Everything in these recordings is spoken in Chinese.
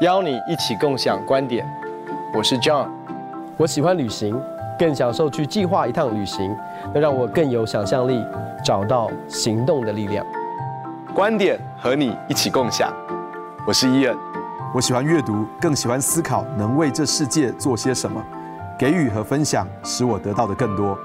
邀你一起共享观点。我是 John，我喜欢旅行，更享受去计划一趟旅行，能让我更有想象力，找到行动的力量。观点和你一起共享。我是伊恩，我喜欢阅读，更喜欢思考，能为这世界做些什么。给予和分享，使我得到的更多。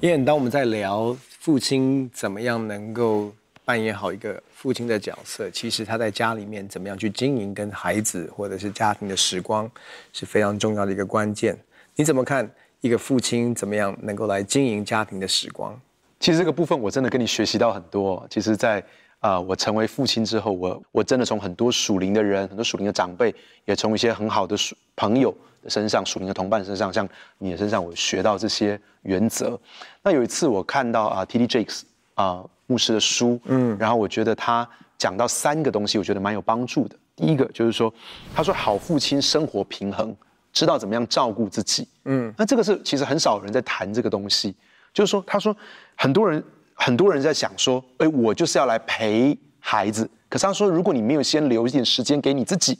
伊恩，当我们在聊父亲怎么样能够扮演好一个父亲的角色，其实他在家里面怎么样去经营跟孩子或者是家庭的时光，是非常重要的一个关键。你怎么看一个父亲怎么样能够来经营家庭的时光？其实这个部分我真的跟你学习到很多。其实在，啊，我成为父亲之后，我我真的从很多属灵的人、很多属灵的长辈，也从一些很好的属朋友的身上、属灵的同伴身上，像你的身上，我学到这些原则。那有一次我看到啊，T.D. Jakes 啊。牧师的书，嗯，然后我觉得他讲到三个东西，我觉得蛮有帮助的。第一个就是说，他说好父亲生活平衡，知道怎么样照顾自己，嗯，那这个是其实很少人在谈这个东西。就是说，他说很多人很多人在想说，哎，我就是要来陪孩子，可是他说，如果你没有先留一点时间给你自己，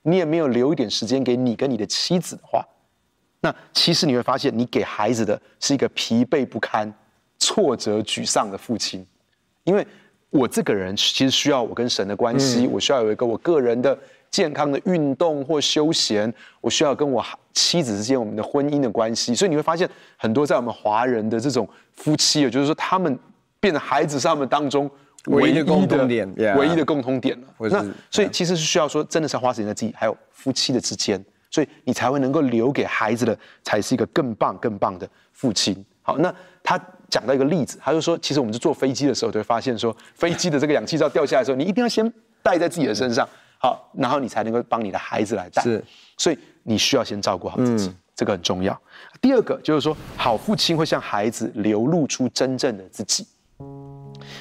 你也没有留一点时间给你跟你的妻子的话，那其实你会发现，你给孩子的是一个疲惫不堪、挫折沮丧的父亲。因为我这个人其实需要我跟神的关系，嗯、我需要有一个我个人的健康的运动或休闲，我需要跟我妻子之间我们的婚姻的关系，所以你会发现很多在我们华人的这种夫妻也，就是说他们变成孩子是他们当中唯一的共同点，唯一的共同点了。那所以其实是需要说，真的是要花时间在自己还有夫妻的之间，所以你才会能够留给孩子的，才是一个更棒更棒的父亲。好，那他。讲到一个例子，他就说，其实我们在坐飞机的时候，就会发现说，飞机的这个氧气罩掉下来的时候，你一定要先戴在自己的身上，好，然后你才能够帮你的孩子来戴。是，所以你需要先照顾好自己，嗯、这个很重要。第二个就是说，好父亲会向孩子流露出真正的自己。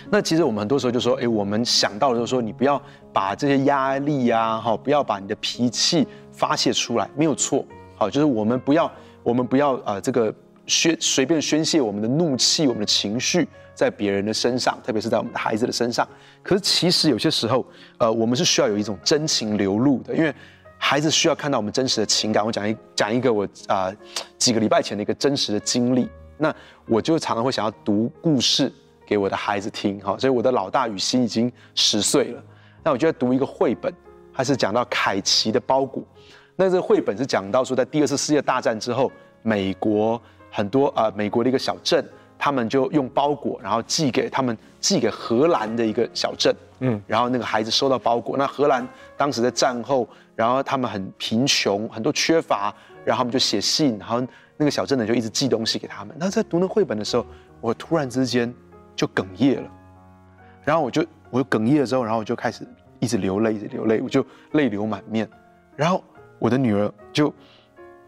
那其实我们很多时候就说，哎，我们想到的就是说，你不要把这些压力呀，哈，不要把你的脾气发泄出来，没有错，好，就是我们不要，我们不要啊、呃，这个。宣随便宣泄我们的怒气、我们的情绪在别人的身上，特别是在我们的孩子的身上。可是其实有些时候，呃，我们是需要有一种真情流露的，因为孩子需要看到我们真实的情感。我讲一讲一个我啊、几个礼拜前的一个真实的经历。那我就常常会想要读故事给我的孩子听，哈，所以我的老大雨欣已经十岁了。那我就在读一个绘本，它是讲到凯奇的包裹。那这个绘本是讲到说，在第二次世界大战之后，美国。很多啊、呃，美国的一个小镇，他们就用包裹，然后寄给他们，寄给荷兰的一个小镇，嗯，然后那个孩子收到包裹，那荷兰当时在战后，然后他们很贫穷，很多缺乏，然后他们就写信，然后那个小镇呢就一直寄东西给他们。那在读那绘本的时候，我突然之间就哽咽了，然后我就我就哽咽了之后，然后我就开始一直流泪，一直流泪，我就泪流满面，然后我的女儿就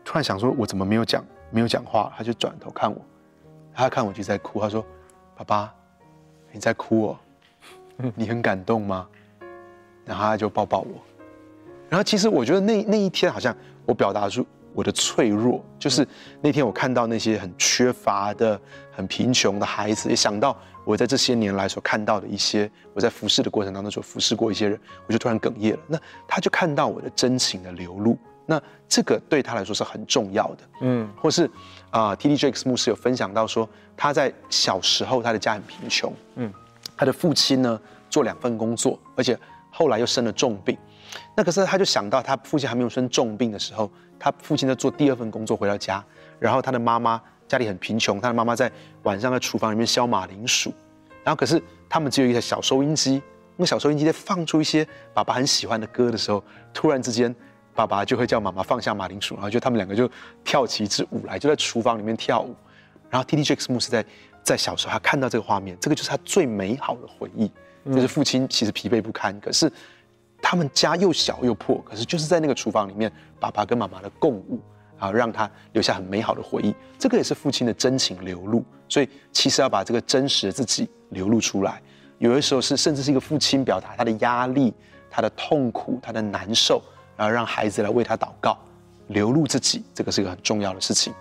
突然想说，我怎么没有讲？没有讲话，他就转头看我，他看我就在哭。他说：“爸爸，你在哭哦，你很感动吗？”然后他就抱抱我。然后其实我觉得那那一天好像我表达出我的脆弱，就是那天我看到那些很缺乏的、很贫穷的孩子，也想到我在这些年来所看到的一些，我在服侍的过程当中所服侍过一些人，我就突然哽咽了。那他就看到我的真情的流露。那这个对他来说是很重要的，嗯，或是啊，T.D. Jakes 牧师有分享到说，他在小时候他的家很贫穷，嗯，他的父亲呢做两份工作，而且后来又生了重病，那可是他就想到他父亲还没有生重病的时候，他父亲在做第二份工作回到家，然后他的妈妈家里很贫穷，他的妈妈在晚上在厨房里面削马铃薯，然后可是他们只有一台小收音机，那个小收音机在放出一些爸爸很喜欢的歌的时候，突然之间。爸爸就会叫妈妈放下马铃薯，然后就他们两个就跳起一支舞来，就在厨房里面跳舞。然后师在在小时候，他看到这个画面，这个就是他最美好的回忆。就是父亲其实疲惫不堪，可是他们家又小又破，可是就是在那个厨房里面，爸爸跟妈妈的共舞啊，让他留下很美好的回忆。这个也是父亲的真情流露。所以其实要把这个真实的自己流露出来，有的时候是甚至是一个父亲表达他的压力、他的痛苦、他的难受。然后让孩子来为他祷告，流露自己，这个是一个很重要的事情。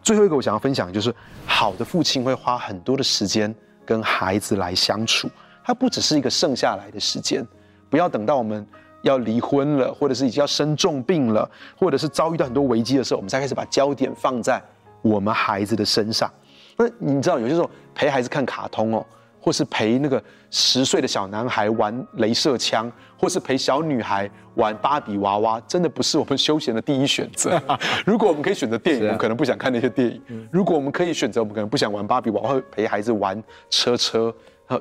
最后一个我想要分享的就是，好的父亲会花很多的时间跟孩子来相处，他不只是一个剩下来的时间，不要等到我们要离婚了，或者是已经要生重病了，或者是遭遇到很多危机的时候，我们才开始把焦点放在我们孩子的身上。那你知道，有些时候陪孩子看卡通哦，或是陪那个十岁的小男孩玩镭射枪，或是陪小女孩玩芭比娃娃，真的不是我们休闲的第一选择。如果我们可以选择电影，我们可能不想看那些电影；如果我们可以选择，我们可能不想玩芭比娃娃，会陪孩子玩车车。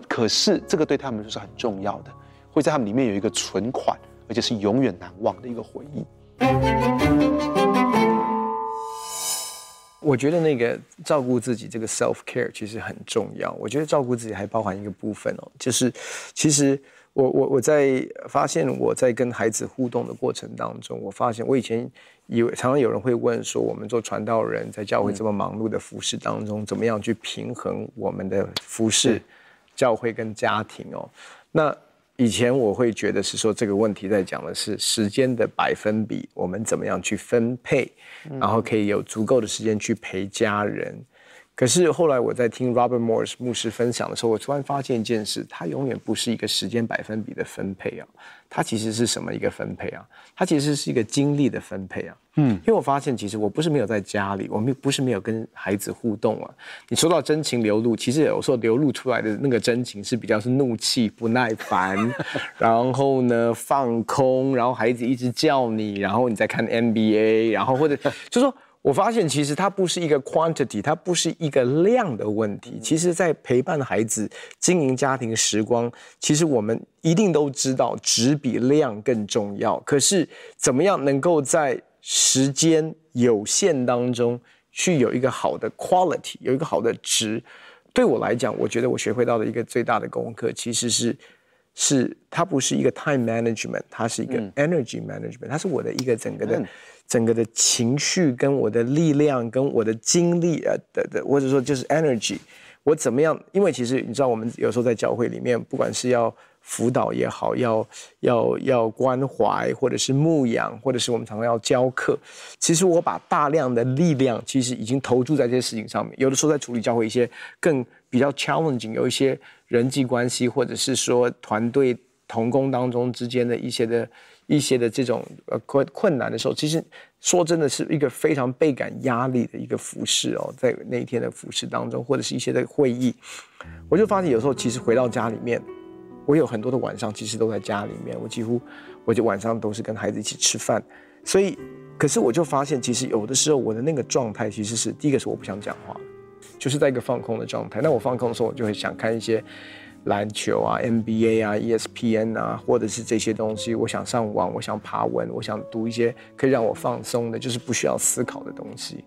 可是这个对他们就是很重要的，会在他们里面有一个存款。而且是永远难忘的一个回忆。我觉得那个照顾自己这个 self care 其实很重要。我觉得照顾自己还包含一个部分哦，就是其实我我我在发现我在跟孩子互动的过程当中，我发现我以前以为常常有人会问说，我们做传道人在教会这么忙碌的服侍当中，怎么样去平衡我们的服侍、教会跟家庭哦？那以前我会觉得是说这个问题在讲的是时间的百分比，我们怎么样去分配，然后可以有足够的时间去陪家人。可是后来我在听 Robert Morris 牧师分享的时候，我突然发现一件事，它永远不是一个时间百分比的分配啊，它其实是什么一个分配啊？它其实是一个精力的分配啊。嗯，因为我发现其实我不是没有在家里，我们不是没有跟孩子互动啊。你说到真情流露，其实有时候流露出来的那个真情是比较是怒气、不耐烦，然后呢放空，然后孩子一直叫你，然后你在看 NBA，然后或者就说。我发现其实它不是一个 quantity，它不是一个量的问题。其实，在陪伴孩子、经营家庭时光，其实我们一定都知道值比量更重要。可是，怎么样能够在时间有限当中去有一个好的 quality，有一个好的值？对我来讲，我觉得我学会到的一个最大的功课，其实是是它不是一个 time management，它是一个 energy management，它是我的一个整个的。整个的情绪跟我的力量跟我的精力啊的的，或者说就是 energy，我怎么样？因为其实你知道，我们有时候在教会里面，不管是要辅导也好，要要要关怀，或者是牧养，或者是我们常常要教课，其实我把大量的力量，其实已经投注在这些事情上面。有的时候在处理教会一些更比较 challenging，有一些人际关系，或者是说团队同工当中之间的一些的。一些的这种呃困困难的时候，其实说真的是一个非常倍感压力的一个服饰哦，在那一天的服饰当中，或者是一些的会议，我就发现有时候其实回到家里面，我有很多的晚上其实都在家里面，我几乎我就晚上都是跟孩子一起吃饭，所以可是我就发现其实有的时候我的那个状态其实是第一个是我不想讲话，就是在一个放空的状态。那我放空的时候，我就会想看一些。篮球啊，NBA 啊，ESPN 啊，或者是这些东西，我想上网，我想爬文，我想读一些可以让我放松的，就是不需要思考的东西。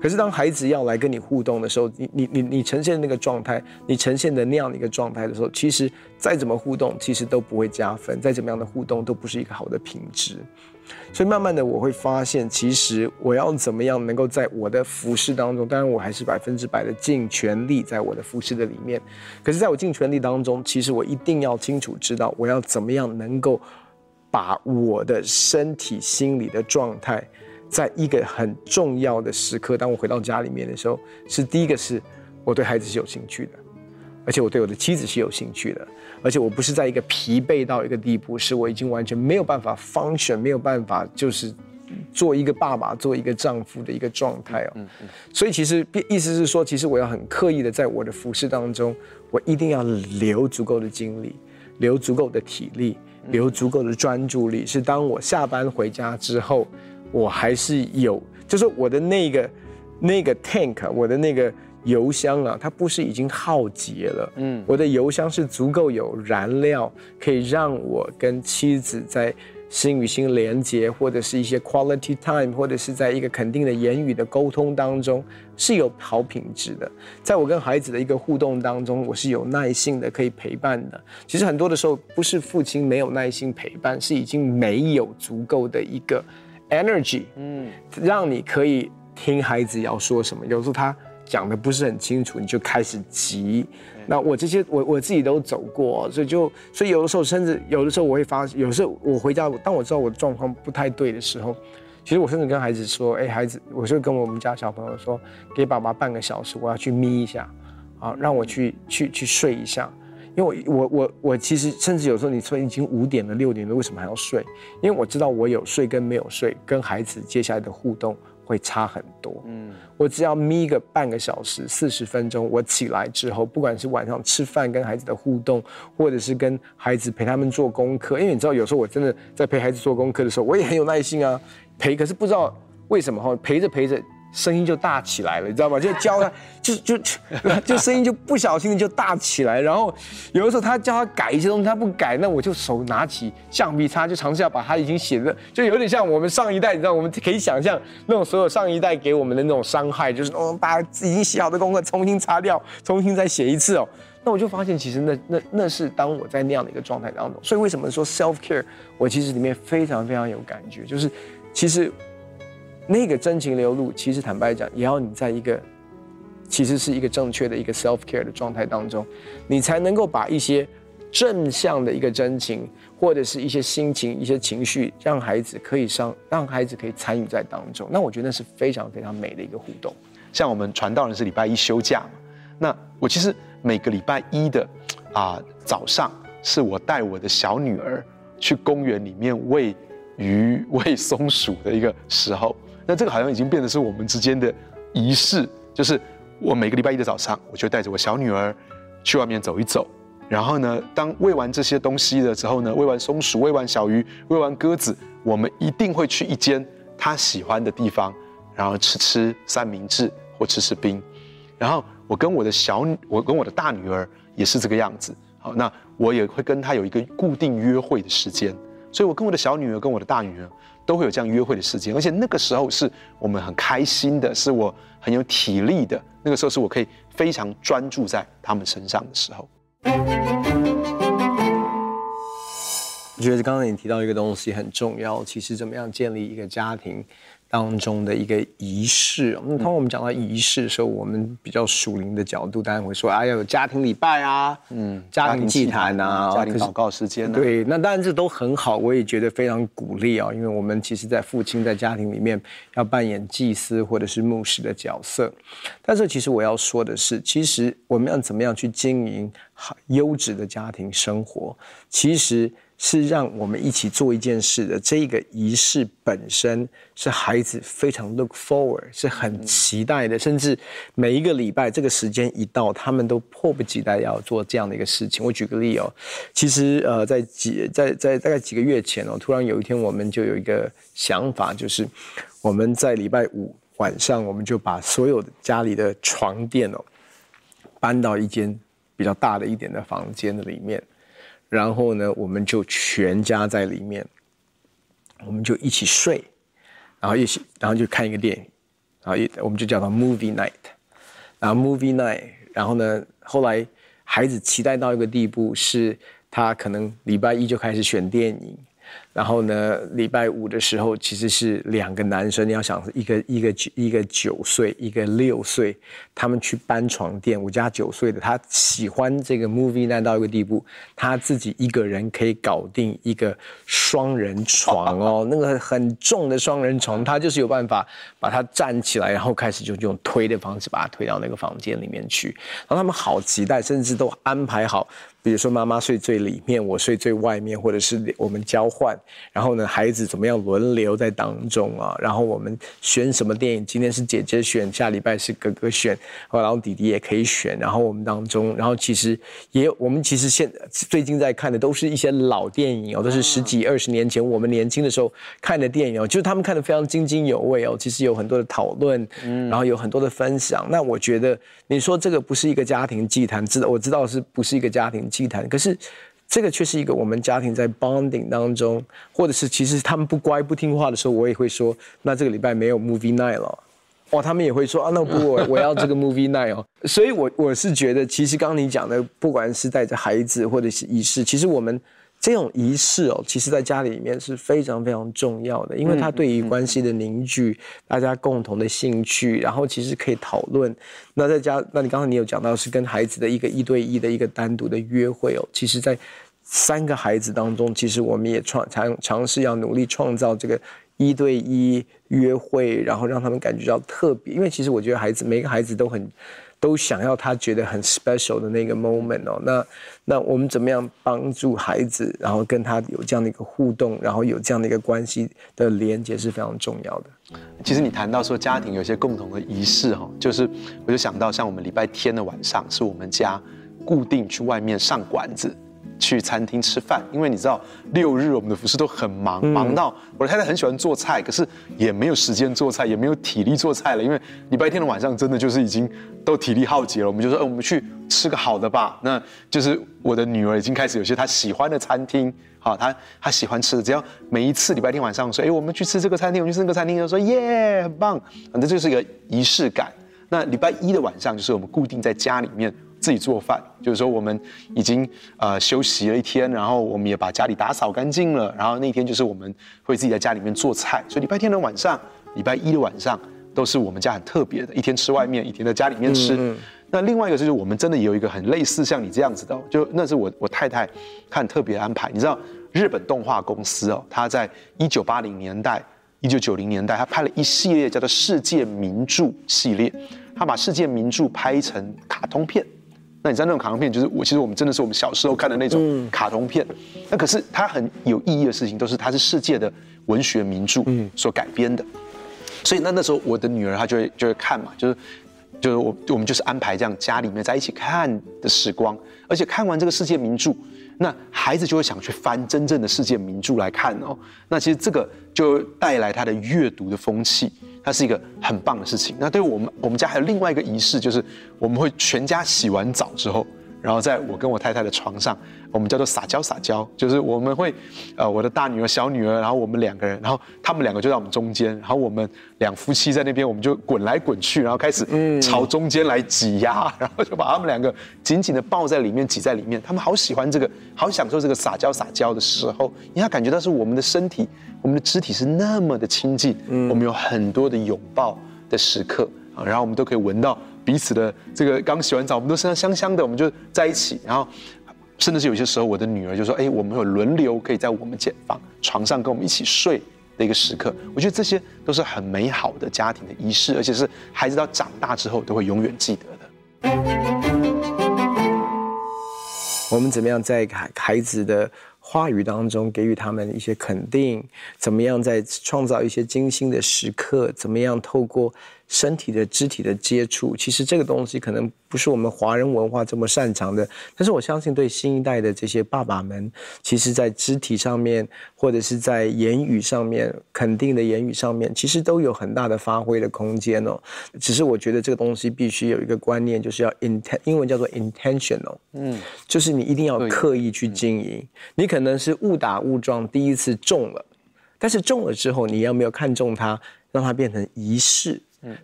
可是当孩子要来跟你互动的时候，你你你你呈现的那个状态，你呈现的那样的一个状态的时候，其实再怎么互动，其实都不会加分，再怎么样的互动都不是一个好的品质。所以慢慢的我会发现，其实我要怎么样能够在我的服饰当中，当然我还是百分之百的尽全力在我的服饰的里面。可是，在我尽全力当中，其实我一定要清楚知道，我要怎么样能够把我的身体、心理的状态，在一个很重要的时刻，当我回到家里面的时候，是第一个是我对孩子是有兴趣的，而且我对我的妻子是有兴趣的。而且我不是在一个疲惫到一个地步，是我已经完全没有办法 function，没有办法就是做一个爸爸、做一个丈夫的一个状态哦。嗯嗯。所以其实意思是说，其实我要很刻意的在我的服饰当中，我一定要留足够的精力，留足够的体力，留足够的专注力。是当我下班回家之后，我还是有，就是我的那个那个 tank，我的那个。油箱啊，它不是已经耗竭了，嗯，我的油箱是足够有燃料，可以让我跟妻子在心与心连接，或者是一些 quality time，或者是在一个肯定的言语的沟通当中是有好品质的。在我跟孩子的一个互动当中，我是有耐心的，可以陪伴的。其实很多的时候不是父亲没有耐心陪伴，是已经没有足够的一个 energy，嗯，让你可以听孩子要说什么。有时候他。讲的不是很清楚，你就开始急。那我这些我我自己都走过，所以就所以有的时候甚至有的时候我会发，有时候我回家，当我知道我的状况不太对的时候，其实我甚至跟孩子说：“哎，孩子，我就跟我们家小朋友说，给爸爸半个小时，我要去眯一下，啊，让我去去去睡一下。”因为我我我我其实甚至有时候你说已经五点了六点了，为什么还要睡？因为我知道我有睡跟没有睡，跟孩子接下来的互动会差很多。嗯，我只要眯个半个小时四十分钟，我起来之后，不管是晚上吃饭跟孩子的互动，或者是跟孩子陪他们做功课，因为你知道有时候我真的在陪孩子做功课的时候，我也很有耐心啊，陪，可是不知道为什么哈，陪着陪着。声音就大起来了，你知道吗？就教他，就就 就声音就不小心的就大起来。然后有的时候他叫他改一些东西，他不改，那我就手拿起橡皮擦，就尝试要把他已经写的，就有点像我们上一代，你知道，我们可以想象那种所有上一代给我们的那种伤害，就是我们把已经写好的功课重新擦掉，重新再写一次哦。那我就发现，其实那那那是当我在那样的一个状态当中。所以为什么说 self care，我其实里面非常非常有感觉，就是其实。那个真情流露，其实坦白讲，也要你在一个，其实是一个正确的一个 self care 的状态当中，你才能够把一些正向的一个真情，或者是一些心情、一些情绪，让孩子可以上，让孩子可以参与在当中。那我觉得那是非常非常美的一个互动。像我们传道人是礼拜一休假嘛，那我其实每个礼拜一的啊早上，是我带我的小女儿去公园里面喂鱼、喂松鼠的一个时候。那这个好像已经变得是我们之间的仪式，就是我每个礼拜一的早上，我就带着我小女儿去外面走一走，然后呢，当喂完这些东西了之后呢，喂完松鼠，喂完小鱼，喂完鸽子，我们一定会去一间她喜欢的地方，然后吃吃三明治或吃吃冰，然后我跟我的小，我跟我的大女儿也是这个样子，好，那我也会跟她有一个固定约会的时间，所以我跟我的小女儿跟我的大女儿。都会有这样约会的时间，而且那个时候是我们很开心的，是我很有体力的。那个时候是我可以非常专注在他们身上的时候。我觉得刚刚你提到一个东西很重要，其实怎么样建立一个家庭当中的一个仪式，那嗯、通常我们讲到仪式的时候，我们比较属灵的角度，当然会说啊，要有家庭礼拜啊，嗯，家庭祭坛啊，家庭祷告时间。对，那当然这都很好，我也觉得非常鼓励啊，因为我们其实，在父亲在家庭里面要扮演祭司或者是牧师的角色。但是，其实我要说的是，其实我们要怎么样去经营好优质的家庭生活，其实。是让我们一起做一件事的这个仪式本身，是孩子非常 look forward，是很期待的，甚至每一个礼拜这个时间一到，他们都迫不及待要做这样的一个事情。我举个例哦，其实呃，在几在在大概几个月前哦，突然有一天我们就有一个想法，就是我们在礼拜五晚上，我们就把所有的家里的床垫哦搬到一间比较大的一点的房间的里面。然后呢，我们就全家在里面，我们就一起睡，然后一起，然后就看一个电影，然后一我们就叫它 movie night，然后 movie night，然后呢，后来孩子期待到一个地步，是他可能礼拜一就开始选电影。然后呢，礼拜五的时候其实是两个男生，你要想一个一个一个九岁，一个六岁，他们去搬床垫。我家九岁的他喜欢这个 movie night 到一个地步，他自己一个人可以搞定一个双人床哦，那个很重的双人床，他就是有办法把它站起来，然后开始就用推的方式把它推到那个房间里面去。然后他们好期待，甚至都安排好。比如说妈妈睡最里面，我睡最外面，或者是我们交换。然后呢，孩子怎么样轮流在当中啊？然后我们选什么电影？今天是姐姐选，下礼拜是哥哥选，然后弟弟也可以选。然后我们当中，然后其实也有我们其实现最近在看的都是一些老电影哦，都是十几二十年前我们年轻的时候看的电影哦，就是他们看得非常津津有味哦。其实有很多的讨论，嗯，然后有很多的分享。那我觉得你说这个不是一个家庭祭坛，知道我知道是不是一个家庭。祭坛，可是这个却是一个我们家庭在 bonding 当中，或者是其实他们不乖不听话的时候，我也会说，那这个礼拜没有 movie night 了，哦，他们也会说啊，那不我 我要这个 movie night 哦，所以我我是觉得，其实刚刚你讲的，不管是带着孩子或者是仪式，其实我们。这种仪式哦，其实在家里面是非常非常重要的，因为它对于关系的凝聚，大家共同的兴趣，然后其实可以讨论。那在家，那你刚才你有讲到是跟孩子的一个一对一的一个单独的约会哦，其实，在三个孩子当中，其实我们也创尝尝试要努力创造这个一对一约会，然后让他们感觉到特别。因为其实我觉得孩子每个孩子都很都想要他觉得很 special 的那个 moment 哦。那那我们怎么样帮助孩子，然后跟他有这样的一个互动，然后有这样的一个关系的连接是非常重要的。其实你谈到说家庭有些共同的仪式哈，就是我就想到像我们礼拜天的晚上是我们家固定去外面上馆子。去餐厅吃饭，因为你知道六日我们的服饰都很忙，嗯、忙到我的太太很喜欢做菜，可是也没有时间做菜，也没有体力做菜了。因为礼拜天的晚上真的就是已经都体力耗竭了，我们就说，哎，我们去吃个好的吧。那就是我的女儿已经开始有些她喜欢的餐厅，好，她她喜欢吃的，只要每一次礼拜天晚上说，哎，我们去吃这个餐厅，我们去吃那个餐厅，就说耶，很棒，反正就是一个仪式感。那礼拜一的晚上就是我们固定在家里面。自己做饭，就是说我们已经呃休息了一天，然后我们也把家里打扫干净了，然后那天就是我们会自己在家里面做菜，所以礼拜天的晚上、礼拜一的晚上都是我们家很特别的，一天吃外面，一天在家里面吃。嗯嗯。那另外一个就是我们真的有一个很类似像你这样子的，就那是我我太太她很特别的安排。你知道日本动画公司哦，她在一九八零年代、一九九零年代，她拍了一系列叫做《世界名著》系列，她把世界名著拍成卡通片。那你知道那种卡通片，就是我其实我们真的是我们小时候看的那种卡通片。那可是它很有意义的事情，都是它是世界的文学名著所改编的。所以那那时候我的女儿她就会就会看嘛，就是就是我我们就是安排这样家里面在一起看的时光，而且看完这个世界名著，那孩子就会想去翻真正的世界名著来看哦。那其实这个就带来他的阅读的风气。它是一个很棒的事情。那对我们，我们家还有另外一个仪式，就是我们会全家洗完澡之后，然后在我跟我太太的床上，我们叫做撒娇撒娇，就是我们会，呃，我的大女儿、小女儿，然后我们两个人，然后他们两个就在我们中间，然后我们两夫妻在那边，我们就滚来滚去，然后开始朝中间来挤压，然后就把他们两个紧紧的抱在里面，挤在里面。他们好喜欢这个，好享受这个撒娇撒娇的时候，因为他感觉到是我们的身体。我们的肢体是那么的亲近，嗯，我们有很多的拥抱的时刻啊，然后我们都可以闻到彼此的这个刚洗完澡，我们都身上香香的，我们就在一起，然后甚至是有些时候，我的女儿就说：“哎，我们有轮流可以在我们间房床上跟我们一起睡的一个时刻。”我觉得这些都是很美好的家庭的仪式，而且是孩子到长大之后都会永远记得的。我们怎么样在孩孩子的话语当中给予他们一些肯定，怎么样在创造一些精心的时刻？怎么样透过身体的肢体的接触？其实这个东西可能不是我们华人文化这么擅长的，但是我相信对新一代的这些爸爸们，其实在肢体上面或者是在言语上面肯定的言语上面，其实都有很大的发挥的空间哦。只是我觉得这个东西必须有一个观念，就是要 inten，英文叫做 intentional，嗯，就是你一定要刻意去经营，你可。可能是误打误撞第一次中了，但是中了之后，你要没有看中它，让它变成仪式，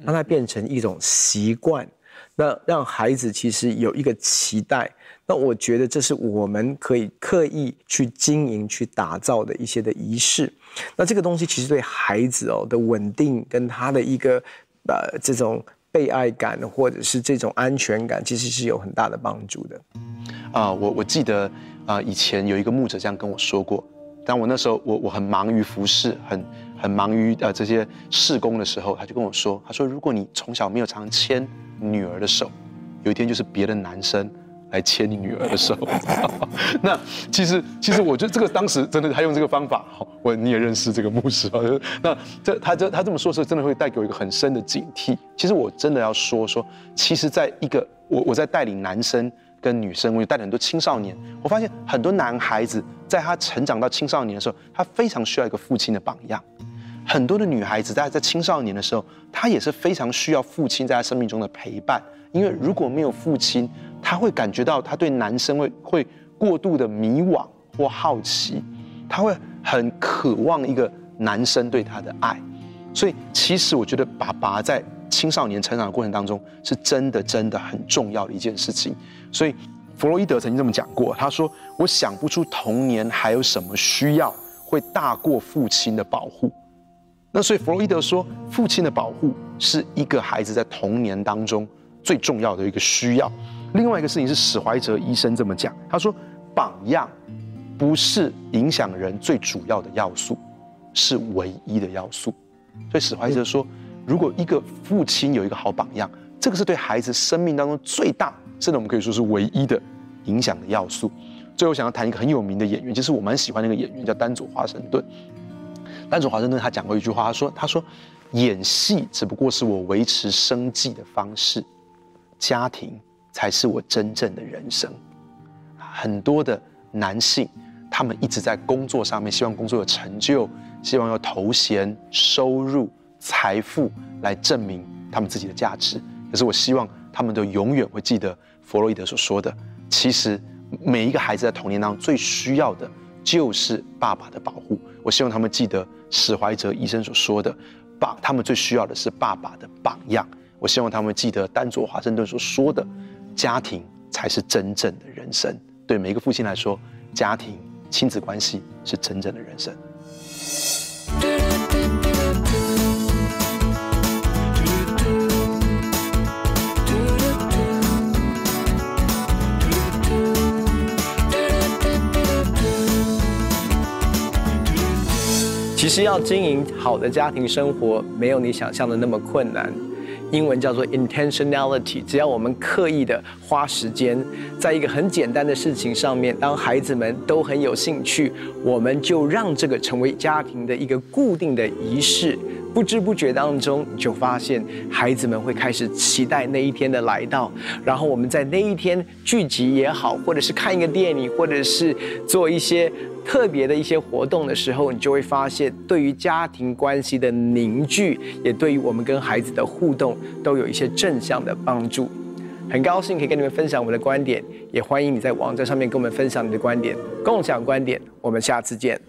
让它变成一种习惯，那让孩子其实有一个期待。那我觉得这是我们可以刻意去经营、去打造的一些的仪式。那这个东西其实对孩子哦的稳定跟他的一个呃这种被爱感或者是这种安全感，其实是有很大的帮助的。啊，我我记得。啊、呃，以前有一个牧者这样跟我说过，但我那时候我我很忙于服侍，很很忙于呃这些事工的时候，他就跟我说，他说如果你从小没有常牵女儿的手，有一天就是别的男生来牵你女儿的手。那其实其实我觉得这个当时真的他用这个方法，我你也认识这个牧师啊，那这他这他这么说的时候，真的会带给我一个很深的警惕。其实我真的要说说，其实在一个我我在带领男生。跟女生，我也带了很多青少年。我发现很多男孩子在他成长到青少年的时候，他非常需要一个父亲的榜样。很多的女孩子在在青少年的时候，她也是非常需要父亲在她生命中的陪伴。因为如果没有父亲，她会感觉到她对男生会会过度的迷惘或好奇，她会很渴望一个男生对她的爱。所以，其实我觉得爸爸在青少年成长的过程当中，是真的真的很重要的一件事情。所以，弗洛伊德曾经这么讲过，他说：“我想不出童年还有什么需要会大过父亲的保护。”那所以，弗洛伊德说，父亲的保护是一个孩子在童年当中最重要的一个需要。另外一个事情是史怀哲医生这么讲，他说：“榜样不是影响人最主要的要素，是唯一的要素。”所以史怀哲说，如果一个父亲有一个好榜样，这个是对孩子生命当中最大，甚至我们可以说是唯一的影响的要素。最后想要谈一个很有名的演员，其实我蛮喜欢那个演员，叫丹佐华盛顿。丹佐华盛顿他讲过一句话，他说：“他说演戏只不过是我维持生计的方式，家庭才是我真正的人生。”很多的男性，他们一直在工作上面，希望工作有成就，希望有头衔、收入、财富来证明他们自己的价值。可是我希望他们都永远会记得弗洛伊德所说的，其实。每一个孩子在童年当中最需要的就是爸爸的保护。我希望他们记得史怀哲医生所说的，爸，他们最需要的是爸爸的榜样。我希望他们记得丹佐华盛顿所说的，家庭才是真正的人生。对每一个父亲来说，家庭亲子关系是真正的人生。实要经营好的家庭生活，没有你想象的那么困难。英文叫做 intentionality，只要我们刻意的花时间，在一个很简单的事情上面，当孩子们都很有兴趣，我们就让这个成为家庭的一个固定的仪式。不知不觉当中，你就发现孩子们会开始期待那一天的来到，然后我们在那一天聚集也好，或者是看一个电影，或者是做一些。特别的一些活动的时候，你就会发现，对于家庭关系的凝聚，也对于我们跟孩子的互动，都有一些正向的帮助。很高兴可以跟你们分享我们的观点，也欢迎你在网站上面跟我们分享你的观点，共享观点。我们下次见。